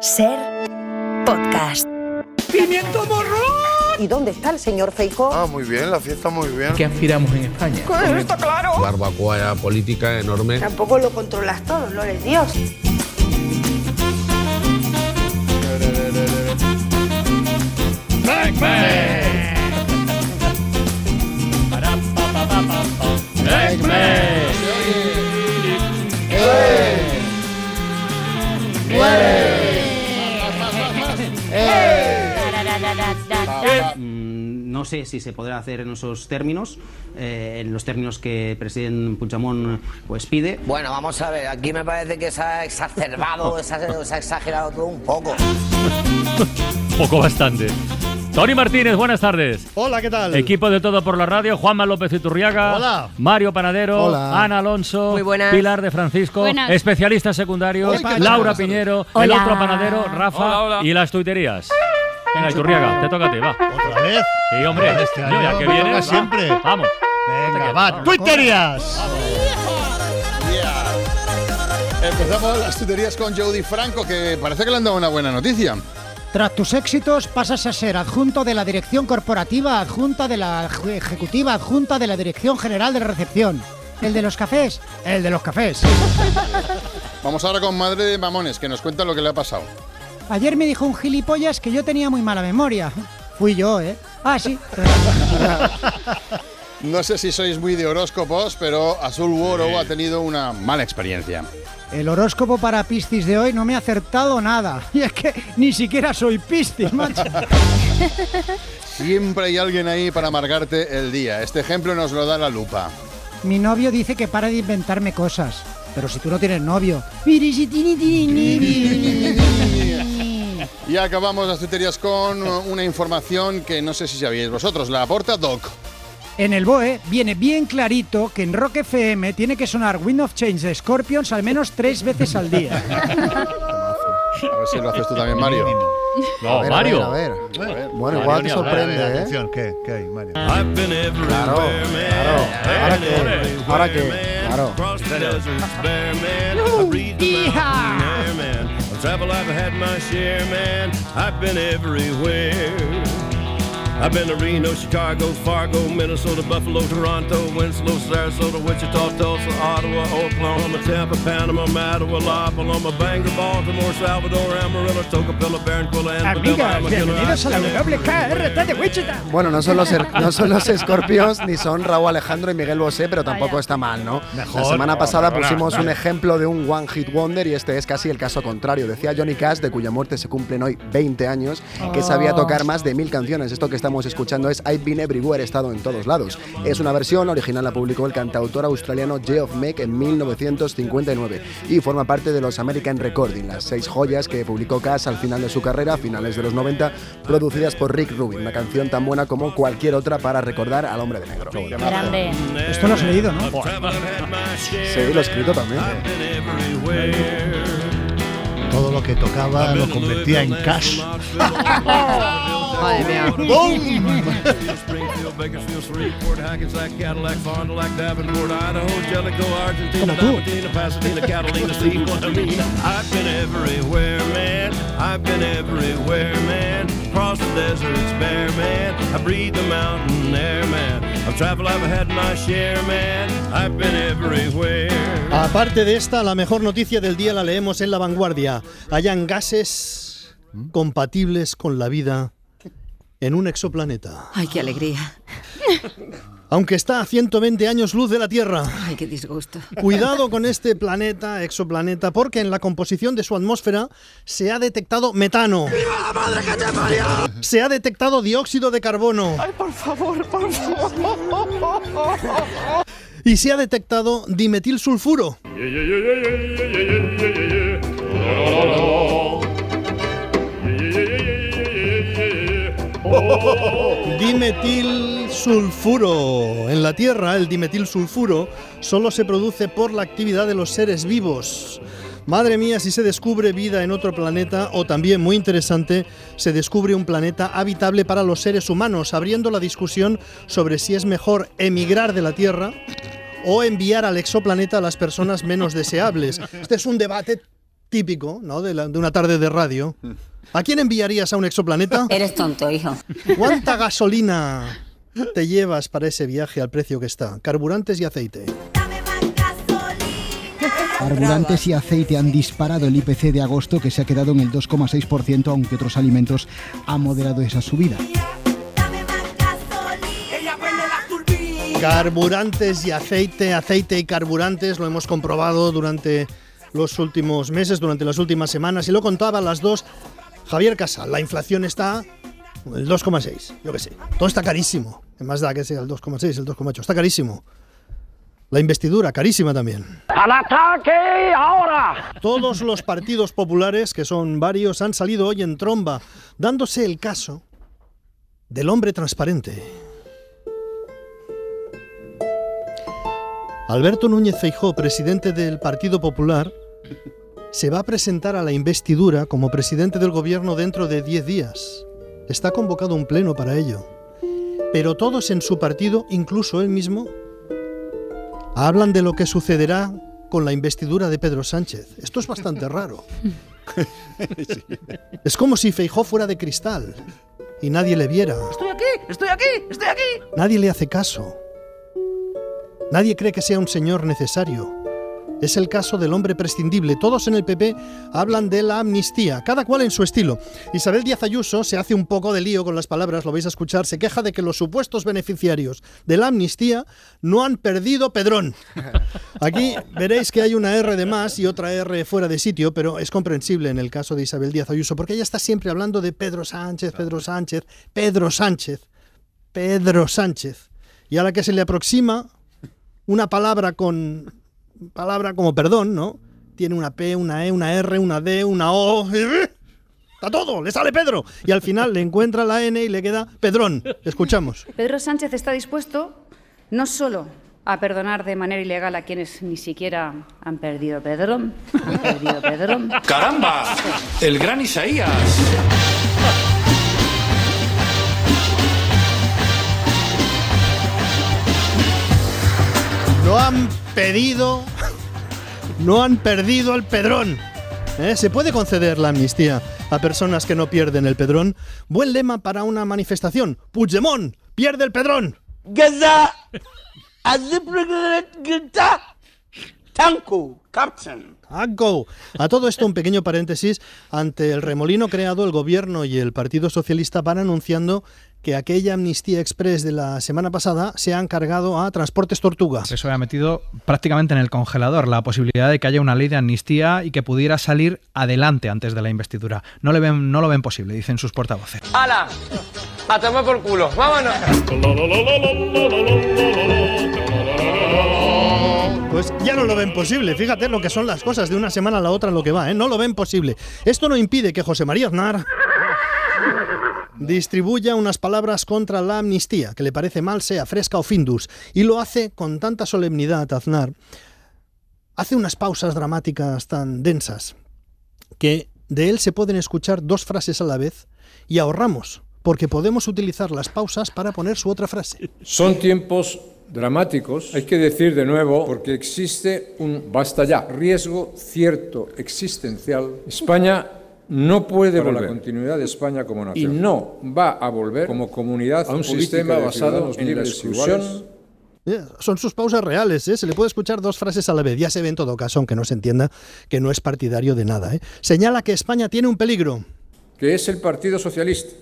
Ser podcast. ¡Pimiento morrón! ¿Y dónde está el señor Feijó? Ah, muy bien, la fiesta muy bien. ¿Qué aspiramos en España? está claro. barbacoa política enorme. Tampoco lo controlas todo, no eres Dios. Mm, No sé si se podrá hacer en esos términos, eh, en los términos que el presidente Puigdemont pues pide. Bueno, vamos a ver, aquí me parece que se ha exacerbado, se ha, se ha exagerado todo un poco. Poco bastante. Tony Martínez, buenas tardes. Hola, ¿qué tal? Equipo de Todo por la Radio, Juanma López Iturriaga, Hola. Mario Panadero, Hola. Ana Alonso, Muy buenas. Pilar de Francisco, Buenas. especialistas secundarios. Laura. Piñero, el otro panadero, Rafa y las tuiterías. Venga, Iturriaga, te toca a ti, va. ¿Otra vez? Sí, hombre, Este Yo, ya año que viene, toca va. siempre. Vamos. Venga, va. ¡Twitterías! Empezamos las tuterías con Jody Franco, que parece que le han dado una buena noticia. Tras tus éxitos pasas a ser adjunto de la dirección corporativa, adjunta de la eje- ejecutiva, adjunta de la dirección general de recepción. ¿El de los cafés? El de los cafés. Vamos ahora con Madre de Mamones, que nos cuenta lo que le ha pasado. Ayer me dijo un gilipollas que yo tenía muy mala memoria. Fui yo, ¿eh? Ah, sí. No sé si sois muy de horóscopos, pero Azul Woro ha tenido una mala experiencia. El horóscopo para Piscis de hoy no me ha acertado nada. Y es que ni siquiera soy Piscis, macho. Siempre hay alguien ahí para amargarte el día. Este ejemplo nos lo da la lupa. Mi novio dice que para de inventarme cosas. Pero si tú no tienes novio. Y acabamos las tuterías con una información que no sé si sabíais vosotros. La aporta Doc. En el BOE viene bien clarito que en Rock FM tiene que sonar Wind of Change de Scorpions al menos tres veces al día. A ver si lo haces tú también, Mario. No, Mario. A ver, A ver. Bueno, Mario igual te sorprende, A ver, ¿eh? Atención, ¿qué? ¿Qué hay, Mario? Claro, claro. Ahora que, ahora que, claro. Travel, I've had my share, man. I've been everywhere. I've been to Reno, Chicago, Fargo, Minnesota, Buffalo, Toronto, Winslow, Sarasota, Wichita, Tulsa, Ottawa, Oklahoma, Tampa, Panama, Mattawa, La Paloma, Bangor, Baltimore, Salvador, Amarillo, Tocopilla, Barranquilla, and Amigas, bienvenidos a la WKRT de Wichita. Bueno, no son, los, no son los Scorpions ni son Raúl Alejandro y Miguel Bosé, pero tampoco está mal, ¿no? la semana pasada pusimos un ejemplo de un One Hit Wonder y este es casi el caso contrario. Decía Johnny Cash, de cuya muerte se cumplen hoy 20 años, que sabía tocar más de mil canciones. Esto que estamos escuchando es I've Been Everywhere, he estado en todos lados. Es una versión, original la publicó el cantautor australiano Geoff Meck en 1959 y forma parte de los American Recording, las seis joyas que publicó Cash al final de su carrera, a finales de los 90, producidas por Rick Rubin, una canción tan buena como cualquier otra para recordar al hombre de negro. Grande. Esto lo has leído, ¿no? Sí, lo he escrito también. Todo lo que tocaba lo convertía en cash. Madre mía. Como tú. I've been everywhere, man. I've been everywhere, man. Across the deserts bare, man. I breathe the mountain air, man. I've traveled, I've had my share, man. I've been everywhere. Aparte de esta, la mejor noticia del día la leemos en La Vanguardia. Hayan gases compatibles con la vida en un exoplaneta. Ay, qué alegría. Aunque está a 120 años luz de la Tierra. Ay, qué disgusto. Cuidado con este planeta, exoplaneta, porque en la composición de su atmósfera se ha detectado metano. Se ha detectado dióxido de carbono. Por favor, por favor. Y se ha detectado dimetilsulfuro. Dimetilsulfuro. En la Tierra, el dimetilsulfuro solo se produce por la actividad de los seres vivos. Madre mía, si se descubre vida en otro planeta, o también muy interesante, se descubre un planeta habitable para los seres humanos, abriendo la discusión sobre si es mejor emigrar de la Tierra o enviar al exoplaneta a las personas menos deseables. Este es un debate típico, ¿no? De, la- de una tarde de radio. ¿A quién enviarías a un exoplaneta? Eres tonto, hijo. ¿Cuánta gasolina te llevas para ese viaje al precio que está? Carburantes y aceite. Carburantes y aceite han disparado el IPC de agosto que se ha quedado en el 2,6%, aunque otros alimentos han moderado esa subida. Carburantes y aceite, aceite y carburantes, lo hemos comprobado durante los últimos meses, durante las últimas semanas, y lo contaba a las dos Javier Casal. La inflación está el 2,6, yo qué sé. Todo está carísimo. En más da que sea el 2,6, el 2,8. Está carísimo. La investidura, carísima también. ¡Al ataque ahora! Todos los partidos populares, que son varios, han salido hoy en tromba, dándose el caso del hombre transparente. Alberto Núñez Feijó, presidente del Partido Popular, se va a presentar a la investidura como presidente del gobierno dentro de 10 días. Está convocado un pleno para ello. Pero todos en su partido, incluso él mismo, hablan de lo que sucederá con la investidura de Pedro Sánchez. Esto es bastante raro. Es como si Feijó fuera de cristal y nadie le viera. Estoy aquí, estoy aquí, estoy aquí. Nadie le hace caso. Nadie cree que sea un señor necesario. Es el caso del hombre prescindible. Todos en el PP hablan de la amnistía, cada cual en su estilo. Isabel Díaz Ayuso se hace un poco de lío con las palabras, lo vais a escuchar, se queja de que los supuestos beneficiarios de la amnistía no han perdido Pedrón. Aquí veréis que hay una R de más y otra R fuera de sitio, pero es comprensible en el caso de Isabel Díaz Ayuso, porque ella está siempre hablando de Pedro Sánchez, Pedro Sánchez, Pedro Sánchez, Pedro Sánchez. Y a la que se le aproxima una palabra con palabra como perdón, ¿no? Tiene una P, una E, una R, una D, una O. Está todo, le sale Pedro. Y al final le encuentra la N y le queda Pedrón. Escuchamos. Pedro Sánchez está dispuesto no solo a perdonar de manera ilegal a quienes ni siquiera han perdido Pedrón, han perdido Pedrón. ¡Caramba! El gran Isaías. Han pedido, no han perdido el Pedrón. ¿Eh? ¿Se puede conceder la amnistía a personas que no pierden el Pedrón? Buen lema para una manifestación. Puigdemont, pierde el Pedrón. Captain. A todo esto un pequeño paréntesis. Ante el remolino creado, el gobierno y el Partido Socialista van anunciando que aquella amnistía express de la semana pasada se han cargado a Transportes Tortuga. Eso ha metido prácticamente en el congelador la posibilidad de que haya una ley de amnistía y que pudiera salir adelante antes de la investidura. No, le ven, no lo ven posible, dicen sus portavoces. ¡Hala! A tomar por culo. ¡Vámonos! Pues ya no lo ven posible. Fíjate lo que son las cosas de una semana a la otra lo que va, ¿eh? No lo ven posible. Esto no impide que José María Aznar distribuya unas palabras contra la amnistía, que le parece mal, sea fresca o findus, y lo hace con tanta solemnidad Aznar. Hace unas pausas dramáticas tan densas que de él se pueden escuchar dos frases a la vez y ahorramos, porque podemos utilizar las pausas para poner su otra frase. Son tiempos dramáticos, hay que decir de nuevo, porque existe un, basta ya, riesgo cierto existencial. España no puede volver la continuidad de España como nación y no va a volver como comunidad a un sistema basado en la exclusión. Eh, Son sus pausas reales, ¿eh? se le puede escuchar dos frases a la vez. Ya se ve en todo caso, aunque no se entienda, que no es partidario de nada. ¿eh? Señala que España tiene un peligro. que es el Partido Socialista.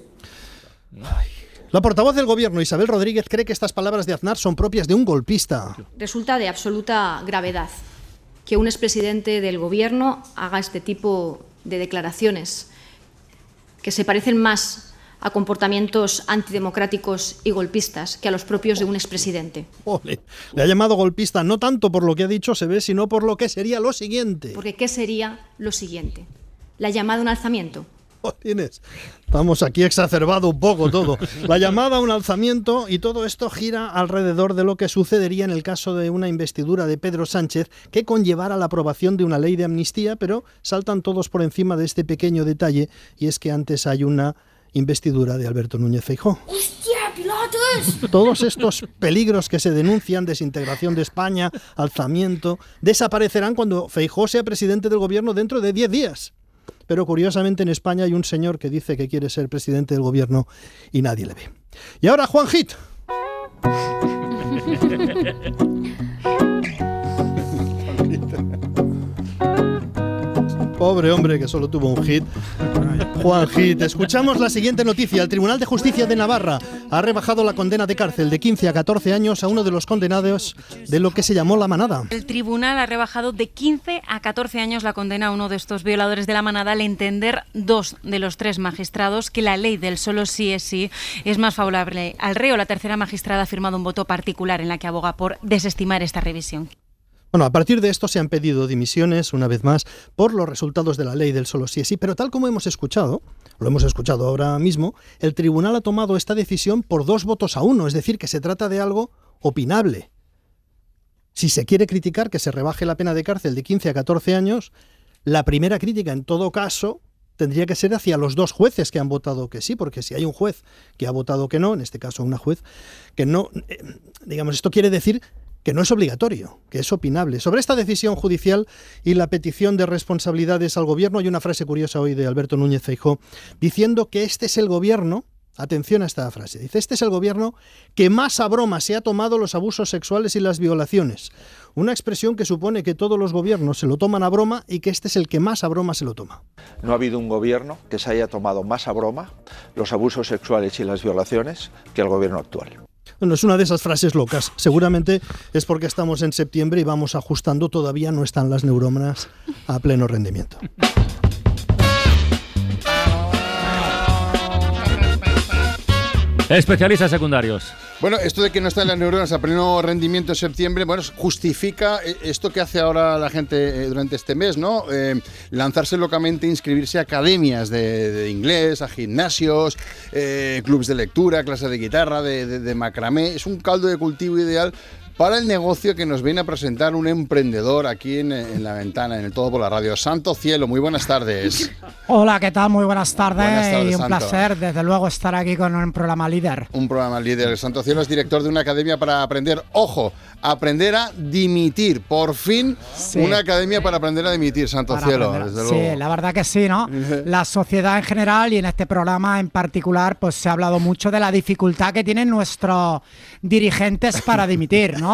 La portavoz del gobierno, Isabel Rodríguez, cree que estas palabras de Aznar son propias de un golpista. Resulta de absoluta gravedad que un expresidente del Gobierno haga este tipo de declaraciones que se parecen más a comportamientos antidemocráticos y golpistas que a los propios de un expresidente. Ole, le ha llamado golpista no tanto por lo que ha dicho, se ve, sino por lo que sería lo siguiente. Porque ¿qué sería lo siguiente? La llamada a un alzamiento. Estamos aquí exacerbado un poco todo. La llamada a un alzamiento y todo esto gira alrededor de lo que sucedería en el caso de una investidura de Pedro Sánchez que conllevara la aprobación de una ley de amnistía, pero saltan todos por encima de este pequeño detalle y es que antes hay una investidura de Alberto Núñez Feijóo. Todos estos peligros que se denuncian, desintegración de España, alzamiento, desaparecerán cuando Feijóo sea presidente del gobierno dentro de 10 días. Pero curiosamente en España hay un señor que dice que quiere ser presidente del gobierno y nadie le ve. Y ahora Juan Hit. Pobre hombre que solo tuvo un hit. Juan Hit. Escuchamos la siguiente noticia. El Tribunal de Justicia de Navarra ha rebajado la condena de cárcel de 15 a 14 años a uno de los condenados de lo que se llamó la manada. El tribunal ha rebajado de 15 a 14 años la condena a uno de estos violadores de la manada al entender dos de los tres magistrados que la ley del solo sí es sí es más favorable al reo. La tercera magistrada ha firmado un voto particular en la que aboga por desestimar esta revisión. Bueno, a partir de esto se han pedido dimisiones, una vez más, por los resultados de la ley del solo sí es sí, pero tal como hemos escuchado, lo hemos escuchado ahora mismo, el tribunal ha tomado esta decisión por dos votos a uno, es decir, que se trata de algo opinable. Si se quiere criticar que se rebaje la pena de cárcel de 15 a 14 años, la primera crítica, en todo caso, tendría que ser hacia los dos jueces que han votado que sí, porque si hay un juez que ha votado que no, en este caso una juez, que no, eh, digamos, esto quiere decir que no es obligatorio, que es opinable. Sobre esta decisión judicial y la petición de responsabilidades al gobierno, hay una frase curiosa hoy de Alberto Núñez Feijó diciendo que este es el gobierno, atención a esta frase, dice, este es el gobierno que más a broma se ha tomado los abusos sexuales y las violaciones. Una expresión que supone que todos los gobiernos se lo toman a broma y que este es el que más a broma se lo toma. No ha habido un gobierno que se haya tomado más a broma los abusos sexuales y las violaciones que el gobierno actual. Bueno, es una de esas frases locas. Seguramente es porque estamos en septiembre y vamos ajustando. Todavía no están las neuronas a pleno rendimiento. Especialistas secundarios. Bueno, esto de que no están las neuronas a pleno rendimiento en septiembre, bueno, justifica eh, esto que hace ahora la gente eh, durante este mes, ¿no? Eh, lanzarse locamente, inscribirse a academias de, inglés, a gimnasios, eh, clubes de lectura, clases de guitarra, de- de macramé. Es un caldo de cultivo ideal para el negocio que nos viene a presentar un emprendedor aquí en, en la ventana, en el Todo por la Radio. Santo Cielo, muy buenas tardes. Hola, ¿qué tal? Muy buenas tardes, Buenas tardes, y un Santo. placer, desde luego, estar aquí con un programa líder. Un programa líder. Santo Cielo es director de una academia para aprender, ojo, aprender a dimitir. Por fin, Sí. una academia para aprender a dimitir, Santo Para Cielo, aprender. desde Sí, luego. la verdad que sí, ¿no? La sociedad en general y en este programa en particular, pues se ha hablado mucho de la dificultad que tienen nuestros dirigentes para dimitir, ¿no?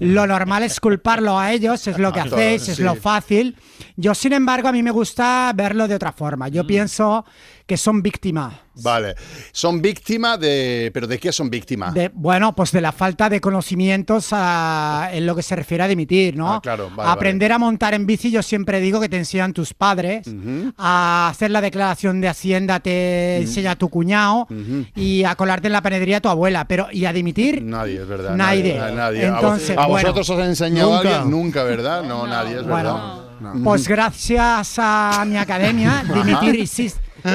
Lo normal es culparlo a ellos, es lo que hacéis, es lo fácil. Yo, sin embargo, a mí me gusta verlo de otra forma. Mm. Yo pienso que son víctimas. Vale. Son víctimas de. ¿Pero de qué son víctimas? De, bueno, pues de la falta de conocimientos a- en lo que se refiere a dimitir, ¿no? Ah, claro, vale, Aprender a montar en bici, yo siempre digo que te enseñan tus padres, a hacer la declaración de Hacienda te enseña tu cuñado y a colarte en la panadería tu abuela, pero ¿y a dimitir? Nadie, es verdad. Nadie. Nadie. nadie. A vos- Entonces, a, bueno, vosotros os ha enseñado Nunca. alguien? Nunca, ¿verdad? No, nadie, es Bueno, verdad. No. Pues gracias a mi academia, Dimitir y sí,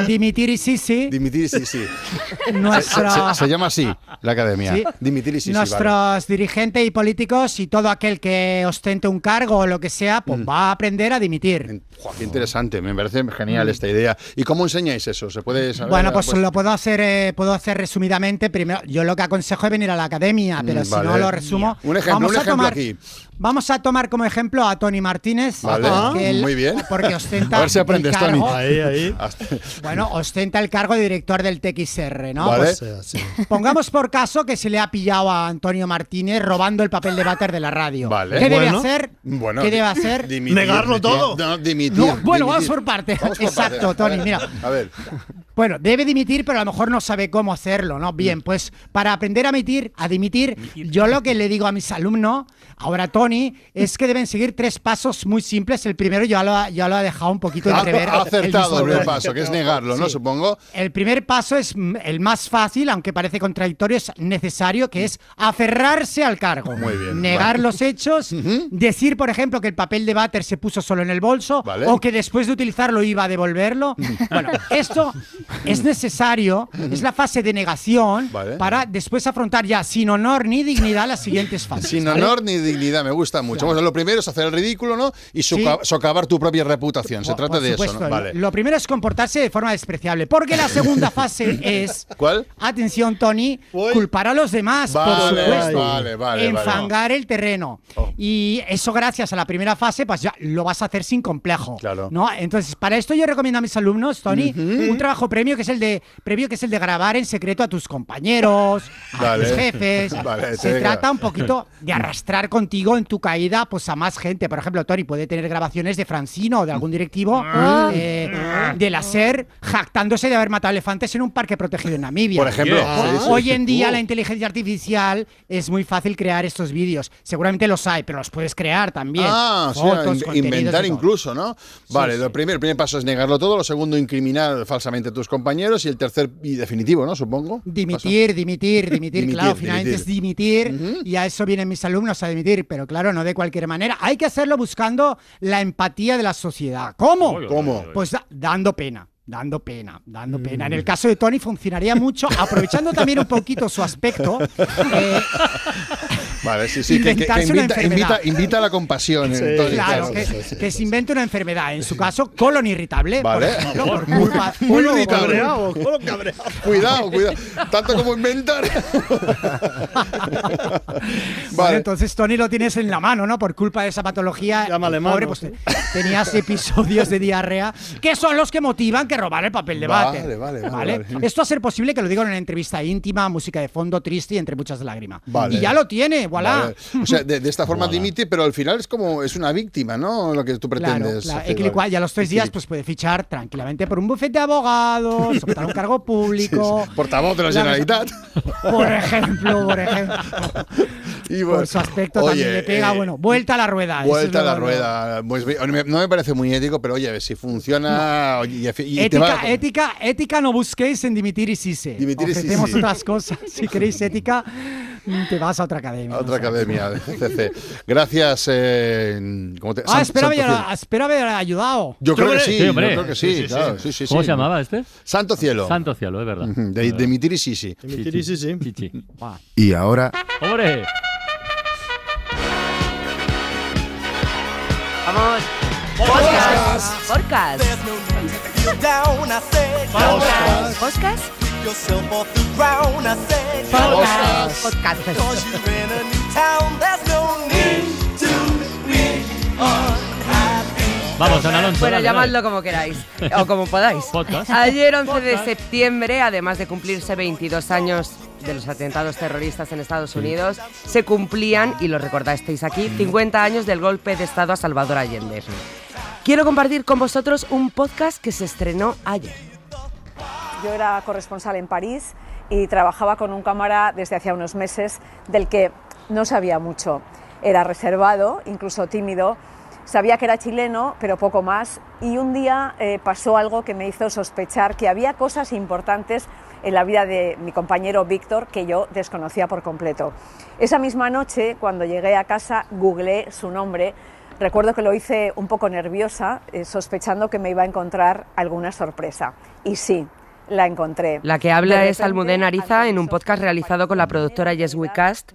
Dimitir y sí, sí, Dimitir, sí, sí. nuestro- Se, se- se llama así la academia. Sí. Nuestros vale. dirigentes y políticos y todo aquel que ostente un cargo o lo que sea, pues Mm. va a aprender a dimitir. Joder, qué interesante, me parece genial esta idea. ¿Y cómo enseñáis eso? ¿Se puede saber? Mm. Bueno, pues, lo puedo hacer, eh, puedo hacer resumidamente. Primero, yo lo que aconsejo es venir a la academia, pero Mm, si vale. no lo resumo, Un ejemplo, vamos un a ejemplo tomar, aquí. vamos a tomar como ejemplo a Tony Martínez, Vale, él- muy bien. porque ostenta A ver si el aprendes, Tony. Ahí, ahí. Bueno, ostenta el cargo de director del TXR, ¿no? Vale. Pues, sí. Pongamos por caso que se le ha pillado a Antonio Martínez robando el papel de váter de la radio. Vale. ¿Qué debe hacer? Bueno, ¿Qué debe hacer? dimitir, Negarlo dimitir. todo. No, dimitir. No, bueno, vamos por partes. Exacto. Tony, mira. A ver. Bueno, debe dimitir, pero a lo mejor no sabe cómo hacerlo, ¿no? Bien, pues para aprender a dimitir, a dimitir, yo lo que le digo a mis alumnos, ahora Tony, es que deben seguir tres pasos muy simples. El primero ya lo ha, ya lo ha dejado un poquito Ha, entrever. ha acertado el primer paso, que es negarlo, ¿no? Sí. Supongo. El primer paso es mm, el más fácil, aunque parece contradictorio, es necesario, que es aferrarse al cargo. Muy bien, Negar vale. los hechos, decir, por ejemplo, que el papel de váter se puso solo en el bolso Vale. o que después de utilizarlo iba a devolverlo. bueno, esto es necesario, es la fase de negación Vale. para después afrontar ya sin honor ni dignidad las siguientes fases. Sin ¿vale? honor ni dignidad, me gusta mucho. Bueno, lo primero es hacer el ridículo, ¿no? Y soca- socavar tu propia reputación. Se Por- trata por de supuesto, eso, ¿no? Vale. Lo primero es comportarse de forma despreciable, porque la segunda fase es, ¿Cuál? atención Tony, culpar a los demás, por Vale, supuesto, vale, vale, enfangar el terreno. Y eso gracias a la primera fase, pues ya lo vas a hacer sin complejo. Claro. ¿no? Entonces, para esto yo recomiendo a mis alumnos, Tony, un trabajo premio que es el de previo que es el de grabar en secreto a tus compañeros, a Vale. tus jefes. Vale, Se trata un poquito de arrastrar contigo en tu caída pues a más gente. Por ejemplo, Tony puede tener grabaciones de Francino o de algún directivo Ah. eh, de la SER jactándose de haber matado elefantes en un parque protegido en Namibia. Por ejemplo. Ho- Sí, sí, Hoy sí. en día la inteligencia artificial es muy fácil crear estos vídeos. Seguramente los hay, pero los puedes crear también. Ah, o sea, in- inventar incluso, ¿no? vale, lo primer, el primer paso es negarlo todo, lo segundo, incriminar falsamente a tus compañeros y el tercer y definitivo, ¿no? Supongo. Dimitir, dimitir, dimitir, Dimitir, claro, finalmente es dimitir y a eso vienen mis alumnos a dimitir, pero claro, no de cualquier manera. Hay que hacerlo buscando la empatía de la sociedad. ¿Cómo? ¿Cómo? Pues da- dando pena. Dando pena, dando pena. En el caso de Tony funcionaría mucho, aprovechando también un poquito su aspecto. eh, Vale, sí, sí, que, que- que Inventarse una invita, enfermedad. invita, invita a la compasión. Sí, entonces, claro, claro. que, que se invente una enfermedad. En su caso, colon irritable. Vale. Por ejemplo, por culpa. Muy por- Cuidado, cuidado. Tanto como inventar. Vale, entonces Tony lo tienes en la mano, ¿no? Por culpa de esa patología. Llámale pobre, mano, pues, sí. tenías episodios de diarrea que son los que motivan que robar el papel de Vale, váter. vale, vale, vale. Esto a ser posible que lo diga en una entrevista íntima, música de fondo triste y entre muchas lágrimas. Vale. Y ya lo tiene, voilà. O sea, de, de esta forma dimite, pero al final es como es una víctima, ¿no? Lo que tú pretendes. claro. y a los tres días pues puede fichar tranquilamente por un bufete de abogados, optar un cargo público. Portavoz de la La- Generalitat. Por ejemplo, por ejemplo. Y bueno, por su aspecto oye, también le pega, eh, bueno, vuelta a la rueda. Vuelta a la rueda. Pues, no me parece muy ético, pero oye, si funciona. y, Ética, va- ética, ética no busquéis en Dimitir y Sise. Dimitir y Ofrecemos Sise. otras cosas. Si queréis ética, te vas a otra academia. a otra academia. Gracias. eh, ¿cómo te- Ah, San- espera haber, Cielo. espera haber ayudado. Yo creo que sí, Sí, yo hombre. creo que sí, claro, ¿Cómo se llamaba este? Santo Cielo. Santo Cielo, es verdad. De, y Sisi. Chichi. Y ahora, ¡Hombre! Vamos. Podcast. Podcast. Podcast. Podcast. Podcast. Podcast. Vamos, Ana Alonso. Bueno, llamadlo como queráis o como podáis. Podcast. Ayer, 11 de septiembre, además de cumplirse 22 años de los atentados terroristas en Estados Unidos, se cumplían, y lo recordasteis aquí, 50 años del golpe de Estado a Salvador Allende. Quiero compartir con vosotros un podcast que se estrenó ayer. Yo era corresponsal en París y trabajaba con un cámara desde hacía unos meses del que no sabía mucho. Era reservado, incluso tímido. Sabía que era chileno, pero poco más. Y un día eh, pasó algo que me hizo sospechar que había cosas importantes en la vida de mi compañero Víctor que yo desconocía por completo. Esa misma noche, cuando llegué a casa, googleé su nombre. Recuerdo que lo hice un poco nerviosa, eh, sospechando que me iba a encontrar alguna sorpresa. Y sí, la encontré. La que habla es Almudena Ariza en un podcast realizado con la productora Yes We Cast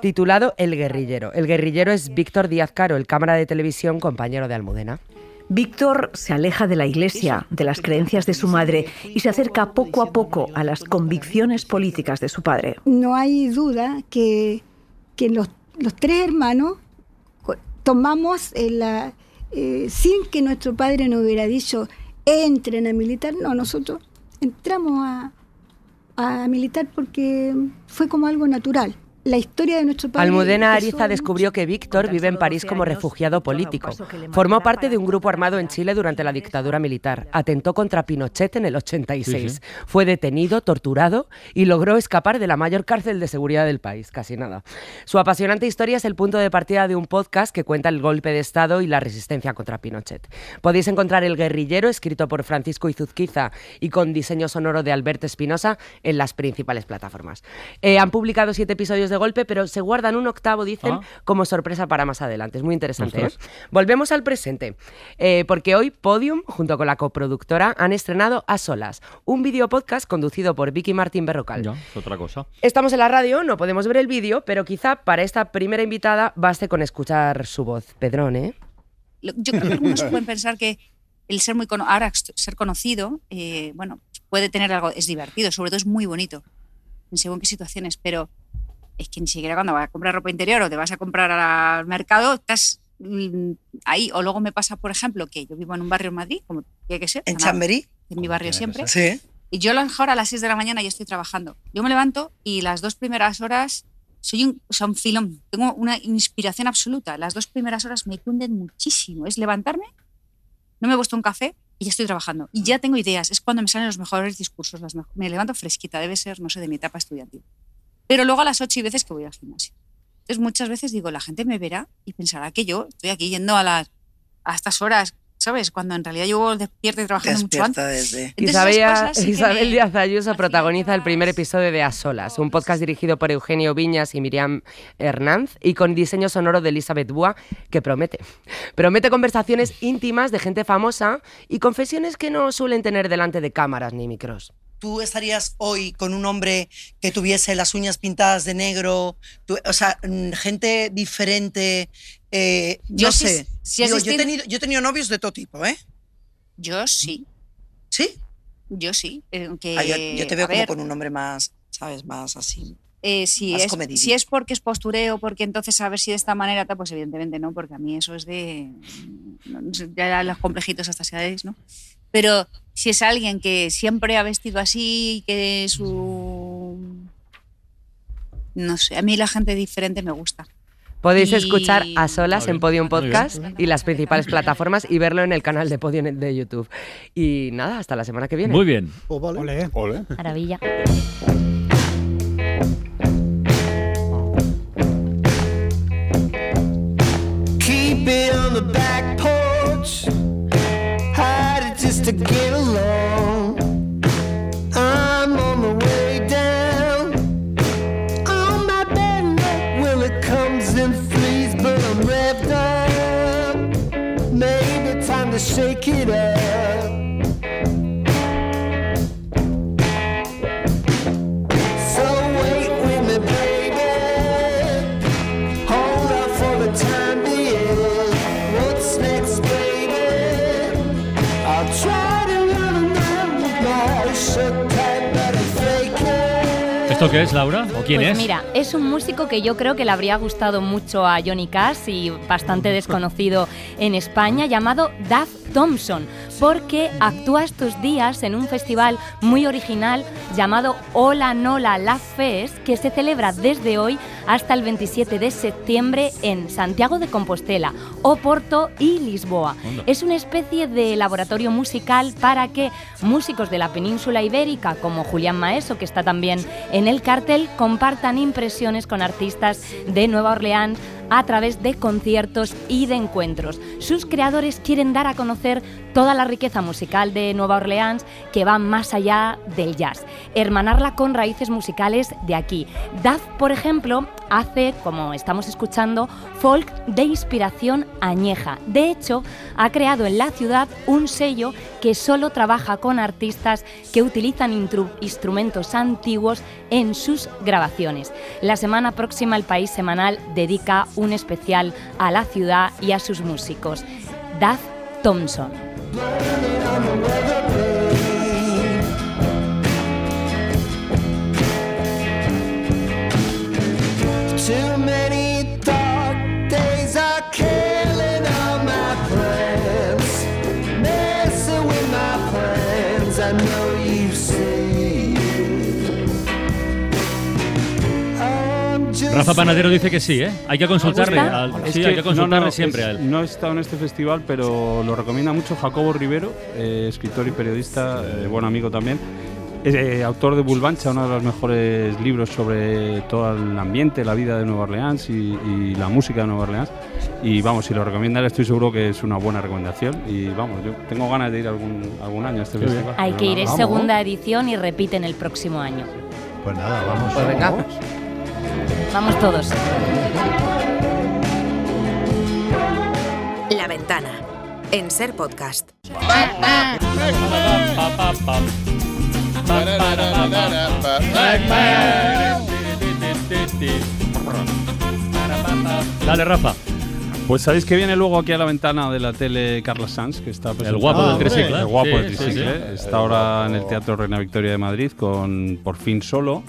titulado El Guerrillero. El guerrillero es Víctor Díaz Caro, el cámara de televisión compañero de Almudena. Víctor se aleja de la iglesia, de las creencias de su madre y se acerca poco a poco a las convicciones políticas de su padre. No hay duda que, que los, los tres hermanos tomamos eh, la, eh, sin que nuestro padre nos hubiera dicho entren a militar, no, nosotros entramos a, a militar porque fue como algo natural. La historia de nuestro padre. Almudena Ariza descubrió que Víctor vive en París como refugiado político. Formó parte de un grupo armado en Chile durante la dictadura militar. Atentó contra Pinochet en el 86. Sí, sí. Fue detenido, torturado y logró escapar de la mayor cárcel de seguridad del país, casi nada. Su apasionante historia es el punto de partida de un podcast que cuenta el golpe de Estado y la resistencia contra Pinochet. Podéis encontrar El Guerrillero, escrito por Francisco Izuzquiza y con diseño sonoro de Alberto Espinosa, en las principales plataformas. Eh, han publicado siete episodios de golpe, pero se guardan un octavo, dicen, Ah. como sorpresa para más adelante. Es muy interesante. ¿eh? Volvemos al presente, eh, porque hoy Podium, junto con la coproductora, han estrenado A Solas, un video podcast conducido por Vicky Martín Berrocal. Ya, es otra cosa. Estamos en la radio, no podemos ver el vídeo, pero quizá para esta primera invitada baste con escuchar su voz. Pedrón, ¿eh? Yo creo que algunos pueden pensar que el ser muy cono- ahora ser conocido, eh, bueno, puede tener algo, es divertido, sobre todo es muy bonito en según qué situaciones, pero es que ni siquiera cuando vas a comprar ropa interior o te vas a comprar al mercado, estás mm, ahí. O luego me pasa, por ejemplo, que yo vivo en un barrio en Madrid, como tiene que ser. ¿En Chamberí? En mi barrio siempre. Sí. Y yo a lo mejor a las 6 de la mañana ya estoy trabajando. Yo me levanto y las dos primeras horas soy un, o sea, un filón. Tengo una inspiración absoluta. Las dos primeras horas me cunden muchísimo. Es levantarme, no me he puesto un café y ya estoy trabajando. Y ya tengo ideas. Es cuando me salen los mejores discursos. Las me levanto fresquita. Debe ser, no sé, de mi etapa estudiantil. Pero luego a las 8 y veces que voy al gimnasio. Entonces muchas veces digo, la gente me verá y pensará que yo estoy aquí yendo a, las, a estas horas, ¿sabes? Cuando en realidad yo despierto y trabajando mucho Despierta antes. desde... Isabel, sí Isabel me- Díaz Ayuso protagoniza el primer episodio de A Solas, un podcast dirigido por Eugenio Viñas y Miriam Hernández y con diseño sonoro de Elizabeth Bua, que promete. Promete conversaciones íntimas de gente famosa y confesiones que no suelen tener delante de cámaras ni micros. ¿Tú estarías hoy con un hombre que tuviese las uñas pintadas de negro? Tú- o sea, mm, gente diferente. eh, Yo no sí- sé. si Digo, yo, he tenido, yo he tenido novios de todo tipo, ¿eh? Yo sí. ¿Sí? Yo sí. eh, que, Ah, yo, yo te veo como ver, con un hombre más, ¿sabes? Más así. eh, si, más es, si es porque es postureo, porque entonces a ver si de esta manera, pues evidentemente no, porque a mí eso es de. Ya los complejitos hasta edades, ¿no? Pero si es alguien que siempre ha vestido así, que su. No sé, a mí la gente diferente me gusta. Podéis Y- escuchar A Solas en Podium. Podcast y las principales plataformas y verlo en el canal de Podium de YouTube. Y nada, hasta la semana que viene. Muy bien. Ole. Maravilla. Keep it on the back porch. To get along. I'm on the way down. On my bed neck, well, it comes in threes, but I'm revved up. Maybe time to shake it up. ¿Esto qué es, Laura? ¿O quién pues es? mira, es un músico que yo creo que le habría gustado mucho a Johnny Cash y bastante desconocido en España, llamado Duff Thompson, porque actúa estos días en un festival muy original llamado Hola Nola La Fest, que se celebra desde hoy hasta el 27 de septiembre en Santiago de Compostela, Oporto y Lisboa. Es una especie de laboratorio musical para que músicos de la península ibérica, como Julián Maeso, que está también en el cartel, compartan impresiones con artistas de Nueva Orleans a través de conciertos y de encuentros. Sus creadores quieren dar a conocer toda la riqueza musical de Nueva Orleans que va más allá del jazz, hermanarla con raíces musicales de aquí. Duff, por ejemplo, hace, como estamos escuchando, folk de inspiración añeja. De hecho, ha creado en la ciudad un sello que solo trabaja con artistas que utilizan instrumentos antiguos en sus grabaciones. La semana próxima el País Semanal dedica un especial a la ciudad y a sus músicos. Duff Thompson. Rafa Panadero dice que sí, ¿eh? Hay que consultarle. Es sí, que- hay que consultarle no, no, siempre es- a él. No he estado en este festival, pero lo recomienda mucho Jacobo Rivero, eh, escritor y periodista, eh, buen amigo también. Es, eh, autor de Bulbancha, uno de los mejores libros sobre todo el ambiente, la vida de Nueva Orleans y, y la música de Nueva Orleans. Y vamos, si lo recomienda él, estoy seguro que es una buena recomendación. Y vamos, yo tengo ganas de ir algún, algún año a este festival. Hay que ir, es segunda edición y repiten el próximo año. Pues nada, vamos. Pues venga. vamos. Vamos todos. La ventana. En Ser Podcast. Dale, Rafa. Pues sabéis que viene luego aquí a la ventana de la tele Carla Sanz, que está presentando- guapo del tricicle. El guapo Sí, del sí, tricicle. sí. Está ahora en el Teatro Reina Victoria de Madrid con Por fin solo.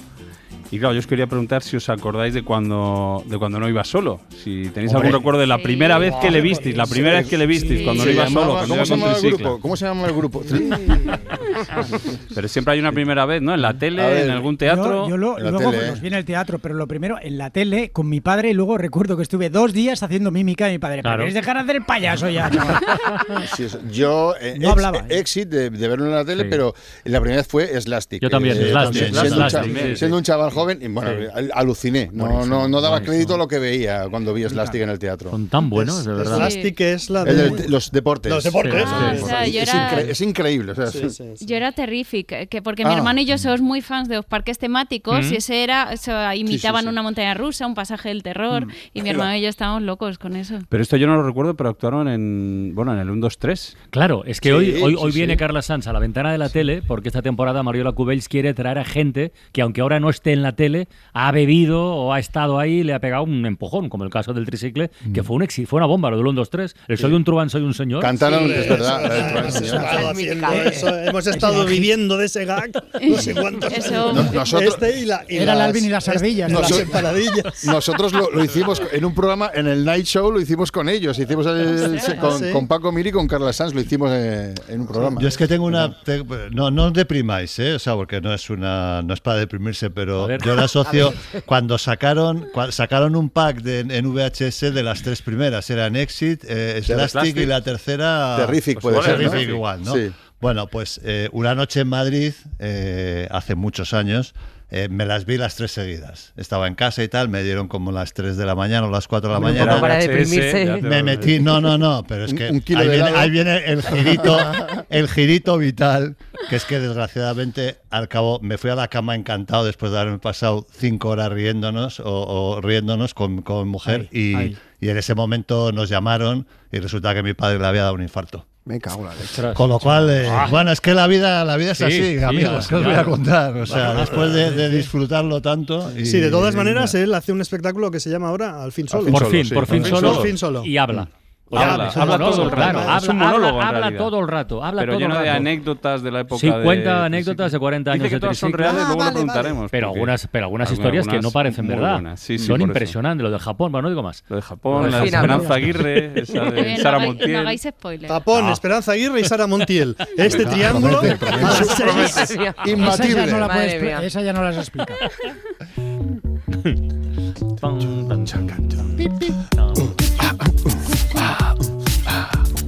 Y claro, yo os quería preguntar si os acordáis de cuando, de cuando no iba solo. Si tenéis Hombre. algún recuerdo de la Sí. primera vez que le visteis, la primera vez que le visteis, Sí. cuando no iba solo. ¿Cómo se llama el grupo? ¿Cómo se llama el grupo? Pero siempre hay una primera vez, ¿no? En la tele, ver, en algún teatro. Yo, yo lo- En la luego tele, ¿eh? viene el teatro, pero lo primero en la tele con mi padre y luego recuerdo que estuve dos días haciendo mímica de mi padre. Claro. ¿Quieres dejar de hacer el payaso ya? Sí, yo, eh, No ex- hablaba, Exit de, de verlo en la tele, Sí. pero la primera vez fue Slastic. Yo también, Eh, Slastic, Slastic, un siendo un chaval joven, y bueno, Sí. al- aluciné. No, Buenísimo, no, no daba buenísimo. crédito a lo que veía cuando vi Slastic en el teatro. Son tan buenos, de verdad. Slastic es la El de... de los deportes. Los deportes. Sí, sí. O sea, yo es, era- incre- es increíble. o sea, Sí, sí, sí. Yo era terrífic, que porque mi Ah. hermano y yo somos muy fans de los parques temáticos Mm. y ese era, o sea, imitaban sí. una montaña rusa, un pasaje del terror y mi hermano y yo estábamos locos con eso. Pero esto yo no lo recuerdo, pero actuaron en, bueno, en el 1, 2, 3. Claro, es que Sí, hoy, hoy, sí, hoy viene sí. Carla Sanz a la ventana de la tele porque esta temporada Mariola Cubells quiere traer a gente que aunque ahora no esté en la tele, ha bebido o ha estado ahí y le ha pegado un empujón, como el caso del tricicle, que fue un fue una bomba, lo del 1, 2, 3. El soy un truán, soy un señor. Cantaron, Sí. es verdad. Eso, Hemos estado viviendo de ese gag no sé cuántos Eso- años. No- nosotros- Este y la, y Era el Alvin y las este- ardillas. Las Noso- empanadillas. Nosotros lo, lo hicimos en un programa, en el Night Show, lo hicimos con ellos. Hicimos el- con, Sí. con Paco Miri y con Carla Sanz, lo hicimos eh, en un programa. Yo es que tengo una. te- no, no os deprimáis, ¿eh? O sea, porque no es una, no es para deprimirse, pero ver. yo la asocio cuando sacaron, cua- sacaron un pack de, en VHS de las tres primeras, eran Exit, eh, Slastic y la tercera. Terrific puede igual, ser, ¿no? Igual, ¿no? Sí. Bueno, pues eh, una noche en Madrid, eh, hace muchos años. Eh, me las vi las tres seguidas. Estaba en casa y tal, me dieron como las 3 de la mañana o las 4 de la mañana. para deprimirse. Me metí, no, no, no, pero es que un kilo ahí, viene, helado. ahí viene el girito, el girito vital, que es que desgraciadamente al cabo me fui a la cama encantado después de haberme pasado cinco horas riéndonos o, o riéndonos con, con mujer Ay, y, ay. y en ese momento nos llamaron y resulta que mi padre le había dado un infarto. Me cago en la leche. Ostras. Con lo cual, eh, Ah. bueno, es que la vida, la vida es Sí, así, sí, amigos, ¿qué os voy a contar? O sea, después de, de disfrutarlo tanto. y- Sí, de todas y- maneras, él hace un espectáculo que se llama ahora Al fin solo. Por solo, fin, sí. por fin Por fin solo. Por fin solo. Y habla. Pues habla, es habla monólogo, todo el rato. claro, Es habla, un monólogo, habla, en habla todo el rato, habla Pero todo lleno el de rato. anécdotas de la época Sí, de... cuenta anécdotas de 40 años Dice que de todas son reales, luego Ah, lo vale, preguntaremos. Pero algunas, pero algunas algunas- historias que no algunas parecen verdad. Sí, sí, Son eso. impresionantes. Lo del Japón, bueno, no digo más. Lo de Japón, Por la de. Esperanza Aguirre, esa de bien, Sara Montiel. no hagáis spoiler. Japón, Ah. Esperanza Aguirre y Sara Montiel. Este triángulo. Imbatible. esa ya no las explica.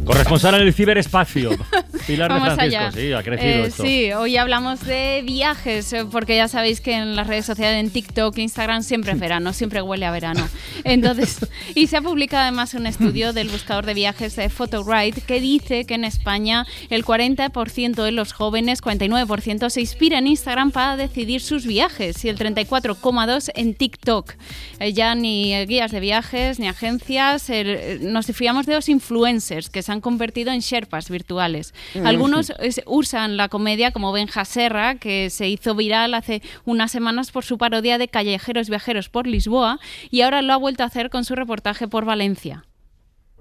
Corresponsal en el ciberespacio. Pilar de Vamos Francisco, allá. sí, ha crecido Eh, esto. Sí, hoy hablamos de viajes, eh, porque ya sabéis que en las redes sociales, en TikTok, Instagram, siempre es verano, siempre huele a verano. Entonces, y se ha publicado además un estudio del buscador de viajes de Photowrite que dice que en España el 40% de los jóvenes, 49%, se inspira en Instagram para decidir sus viajes y el 34,2% en TikTok. Eh, ya ni eh, guías de viajes ni agencias, eh, nos fiamos de los influencers que se han convertido en sherpas virtuales. Algunos es- usan la comedia como Benja Serra, que se hizo viral hace unas semanas por su parodia de Callejeros Viajeros por Lisboa y ahora lo ha vuelto a hacer con su reportaje por Valencia.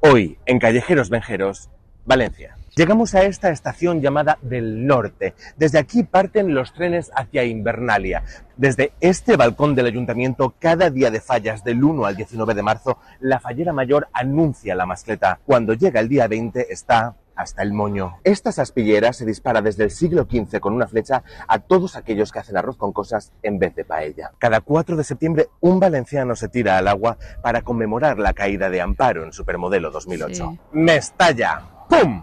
Hoy, en Callejeros Venjeros, Valencia. Llegamos a esta estación llamada del Norte. Desde aquí parten los trenes hacia Invernalia. Desde este balcón del ayuntamiento, cada día de fallas del 1 al 19 de marzo, la fallera mayor anuncia la mascleta. Cuando llega el día 20 está hasta el moño. Esta saspillera se dispara desde el siglo XV con una flecha a todos aquellos que hacen arroz con cosas en vez de paella. Cada 4 de septiembre un valenciano se tira al agua para conmemorar la caída de Amparo en Supermodelo 2008. Sí. Mestalla. ¡Pum!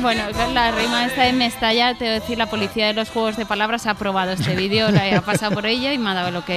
Bueno, la rima esta de me estalla, te voy a decir, la policía de los juegos de palabras ha aprobado este vídeo, la ha pasado por ella y me ha dado el ok.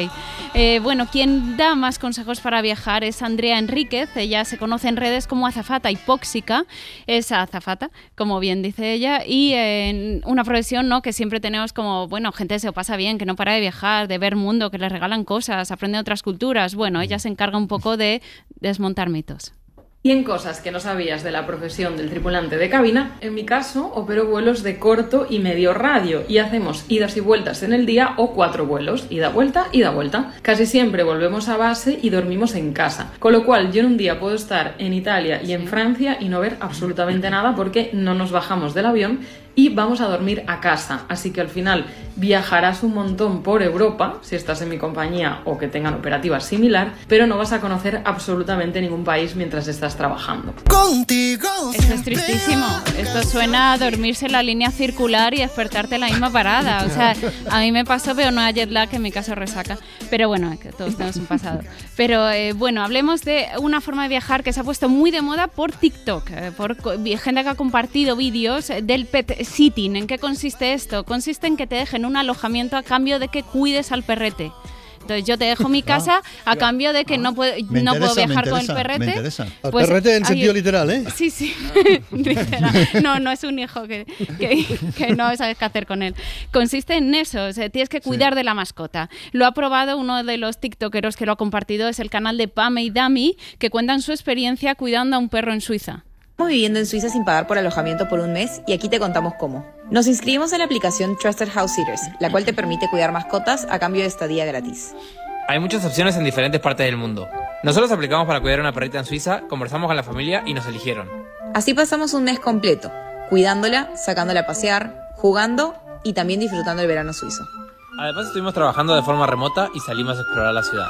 Eh, bueno, quien da más consejos para viajar es Andrea Enríquez, ella se conoce en redes como azafata hipóxica, es azafata, como bien dice ella, y en una profesión ¿no? que siempre tenemos como, bueno, gente que se lo pasa bien, que no para de viajar, de ver mundo, que les regalan cosas, aprende otras culturas. Bueno, ella se encarga un poco de desmontar mitos. 100 cosas que no sabías de la profesión del tripulante de cabina. En mi caso, opero vuelos de corto y medio radio y hacemos idas y vueltas en el día o cuatro vuelos, ida vuelta, ida vuelta. Casi siempre volvemos a base y dormimos en casa. Con lo cual, yo en un día puedo estar en Italia y en Francia y no ver absolutamente nada porque no nos bajamos del avión y vamos a dormir a casa. Así que al final viajarás un montón por Europa, si estás en mi compañía o que tengan operativa similar, pero no vas a conocer absolutamente ningún país mientras estás trabajando. Contigo. Esto es tristísimo. Esto suena a dormirse en la línea circular y despertarte en la misma parada. O sea, a mí me pasó, pero no a jet lag, que en mi caso resaca. Pero bueno, todos tenemos un pasado. Pero eh, bueno, hablemos de una forma de viajar que se ha puesto muy de moda por TikTok, eh, por gente que ha compartido vídeos del pet sitting. ¿En qué consiste esto? Consiste en que te dejen un alojamiento a cambio de que cuides al perrete. Entonces yo te dejo mi casa a cambio de que no puedo, no puedo interesa, me viajar con el interesa, perrete. me interesa. Al Pues perrete en hay- sentido literal, ¿eh? Sí, sí. Literal. No, no es un hijo que, que- que no sabes qué hacer con él. Consiste en eso, o sea, tienes que cuidar de la mascota. Lo ha probado uno de los tiktokeros que lo ha compartido, es el canal de Pame y Dami, que cuentan su experiencia cuidando a un perro en Suiza. Estamos viviendo en Suiza sin pagar por alojamiento por un mes y aquí te contamos cómo. Nos inscribimos en la aplicación Trusted House Sitters, la cual te permite cuidar mascotas a cambio de estadía gratis. Hay muchas opciones en diferentes partes del mundo. Nosotros aplicamos para cuidar a una perrita en Suiza, conversamos con la familia y nos eligieron. Así pasamos un mes completo, cuidándola, sacándola a pasear, jugando y también disfrutando el verano suizo. Además estuvimos trabajando de forma remota y salimos a explorar la ciudad.